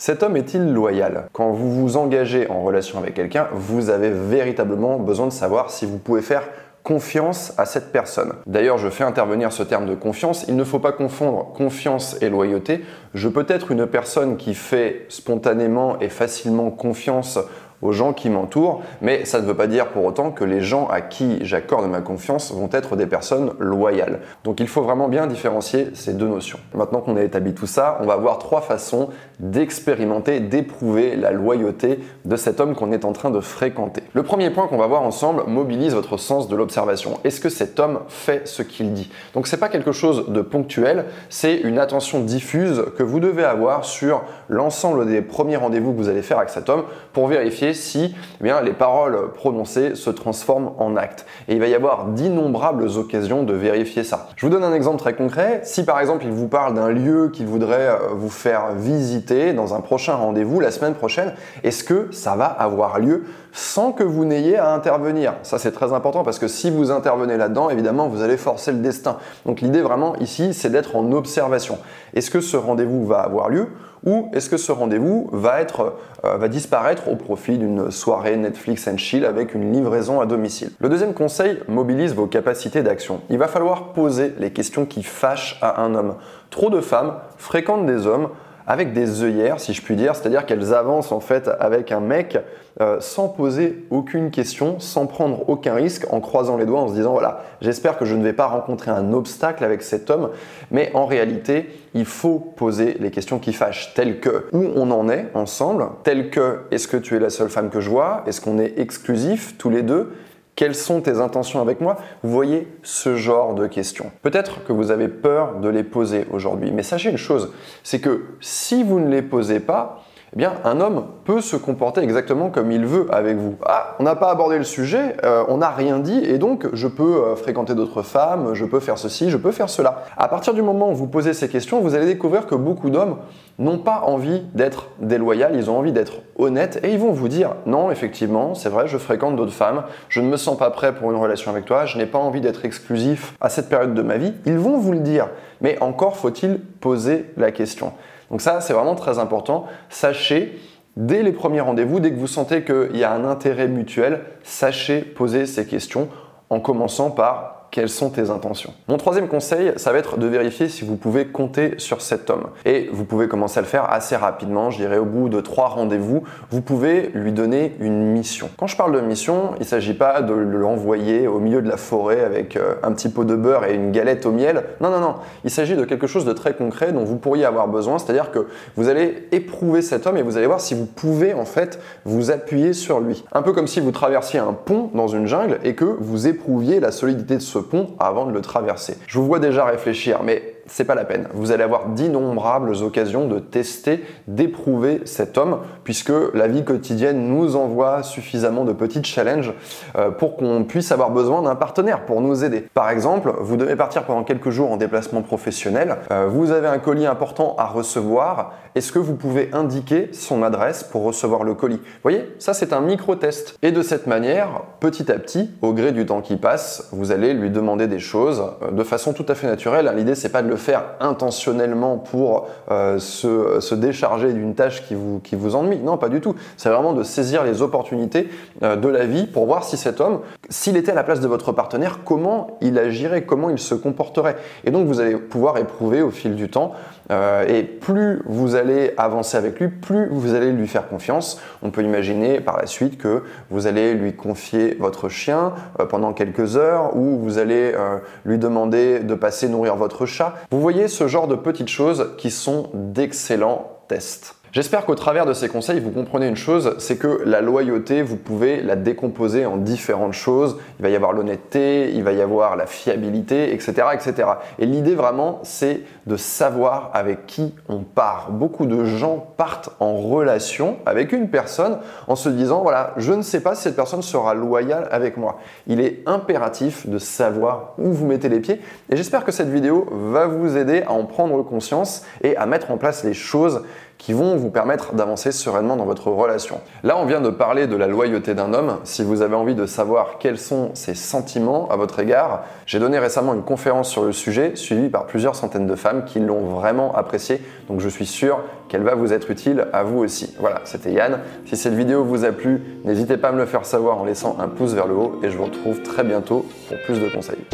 Cet homme est-il loyal? Quand vous vous engagez en relation avec quelqu'un, vous avez véritablement besoin de savoir si vous pouvez faire confiance à cette personne. D'ailleurs, je fais intervenir ce terme de confiance. Il ne faut pas confondre confiance et loyauté. Je peux être une personne qui fait spontanément et facilement confiance aux gens qui m'entourent, mais ça ne veut pas dire pour autant que les gens à qui j'accorde ma confiance vont être des personnes loyales. Donc il faut vraiment bien différencier ces deux notions. Maintenant qu'on a établi tout ça, on va voir trois façons d'expérimenter, d'éprouver la loyauté de cet homme qu'on est en train de fréquenter. Le premier point qu'on va voir ensemble mobilise votre sens de l'observation. Est-ce que cet homme fait ce qu'il dit? Donc c'est pas quelque chose de ponctuel, c'est une attention diffuse que vous devez avoir sur l'ensemble des premiers rendez-vous que vous allez faire avec cet homme pour vérifier si eh bien, les paroles prononcées se transforment en actes. Et il va y avoir d'innombrables occasions de vérifier ça. Je vous donne un exemple très concret. Si par exemple il vous parle d'un lieu qu'il voudrait euh, vous faire visiter dans un prochain rendez-vous la semaine prochaine, est-ce que ça va avoir lieu sans que vous n'ayez à intervenir? Ça c'est très important parce que si vous intervenez là-dedans, évidemment vous allez forcer le destin. Donc l'idée vraiment ici c'est d'être en observation. Est-ce que ce rendez-vous va avoir lieu ou est-ce que ce rendez-vous euh, va disparaître au profit d'une soirée Netflix and chill avec une livraison à domicile? Le deuxième conseil mobilise vos capacités d'action. Il va falloir poser les questions qui fâchent à un homme. Trop de femmes fréquentent des hommes avec des œillères, si je puis dire, c'est-à-dire qu'elles avancent en fait avec un mec euh, sans poser aucune question, sans prendre aucun risque, en croisant les doigts, en se disant voilà, j'espère que je ne vais pas rencontrer un obstacle avec cet homme, mais en réalité, il faut poser les questions qui fâchent, telles que où on en est ensemble, telles que est-ce que tu es la seule femme que je vois, est-ce qu'on est exclusif tous les deux, quelles sont tes intentions avec moi? Vous voyez ce genre de questions. Peut-être que vous avez peur de les poser aujourd'hui, mais sachez une chose, c'est que si vous ne les posez pas, eh bien, un homme peut se comporter exactement comme il veut avec vous. Ah, on n'a pas abordé le sujet, euh, on n'a rien dit, et donc je peux euh, fréquenter d'autres femmes, je peux faire ceci, je peux faire cela. À partir du moment où vous posez ces questions, vous allez découvrir que beaucoup d'hommes n'ont pas envie d'être déloyaux, ils ont envie d'être honnêtes, et ils vont vous dire non, effectivement, c'est vrai, je fréquente d'autres femmes, je ne me sens pas prêt pour une relation avec toi, je n'ai pas envie d'être exclusif à cette période de ma vie. Ils vont vous le dire, mais encore faut-il poser la question. Donc ça, c'est vraiment très important. Sachez, dès les premiers rendez-vous, dès que vous sentez qu'il y a un intérêt mutuel, sachez poser ces questions en commençant par quelles sont tes intentions. Mon troisième conseil, ça va être de vérifier si vous pouvez compter sur cet homme. Et vous pouvez commencer à le faire assez rapidement, je dirais au bout de trois rendez-vous, vous pouvez lui donner une mission. Quand je parle de mission, il ne s'agit pas de l'envoyer au milieu de la forêt avec euh, un petit pot de beurre et une galette au miel. Non, non, non. Il s'agit de quelque chose de très concret dont vous pourriez avoir besoin, c'est-à-dire que vous allez éprouver cet homme et vous allez voir si vous pouvez en fait vous appuyer sur lui. Un peu comme si vous traversiez un pont dans une jungle et que vous éprouviez la solidité de ce pont avant de le traverser. Je vous vois déjà réfléchir, mais c'est pas la peine. Vous allez avoir d'innombrables occasions de tester, d'éprouver cet homme, puisque la vie quotidienne nous envoie suffisamment de petits challenges euh, pour qu'on puisse avoir besoin d'un partenaire pour nous aider. Par exemple, vous devez partir pendant quelques jours en déplacement professionnel, euh, vous avez un colis important à recevoir, est-ce que vous pouvez indiquer son adresse pour recevoir le colis? Vous voyez, ça c'est un micro-test. Et de cette manière, petit à petit, au gré du temps qui passe, vous allez lui demander des choses euh, de façon tout à fait naturelle. L'idée c'est pas de le faire intentionnellement pour euh, se, décharger d'une tâche qui vous, ennuie. Non, pas du tout. C'est vraiment de saisir les opportunités euh, de la vie pour voir si cet homme, s'il était à la place de votre partenaire, comment il agirait, comment il se comporterait. Et donc vous allez pouvoir éprouver au fil du temps. Euh, et plus vous allez avancer avec lui, plus vous allez lui faire confiance. On peut imaginer par la suite que vous allez lui confier votre chien pendant quelques heures ou vous allez lui demander de passer nourrir votre chat. Vous voyez ce genre de petites choses qui sont d'excellents tests. J'espère qu'au travers de ces conseils, vous comprenez une chose, c'est que la loyauté, vous pouvez la décomposer en différentes choses. Il va y avoir l'honnêteté, il va y avoir la fiabilité, etc. etc. Et l'idée vraiment, c'est de savoir avec qui on part. Beaucoup de gens partent en relation avec une personne en se disant, voilà, je ne sais pas si cette personne sera loyale avec moi. Il est impératif de savoir où vous mettez les pieds. Et j'espère que cette vidéo va vous aider à en prendre conscience et à mettre en place les choses qui vont vous permettre d'avancer sereinement dans votre relation. Là, on vient de parler de la loyauté d'un homme. Si vous avez envie de savoir quels sont ses sentiments à votre égard, j'ai donné récemment une conférence sur le sujet, suivie par plusieurs centaines de femmes qui l'ont vraiment appréciée. Donc je suis sûr qu'elle va vous être utile à vous aussi. Voilà, c'était Yann. Si cette vidéo vous a plu, n'hésitez pas à me le faire savoir en laissant un pouce vers le haut et je vous retrouve très bientôt pour plus de conseils.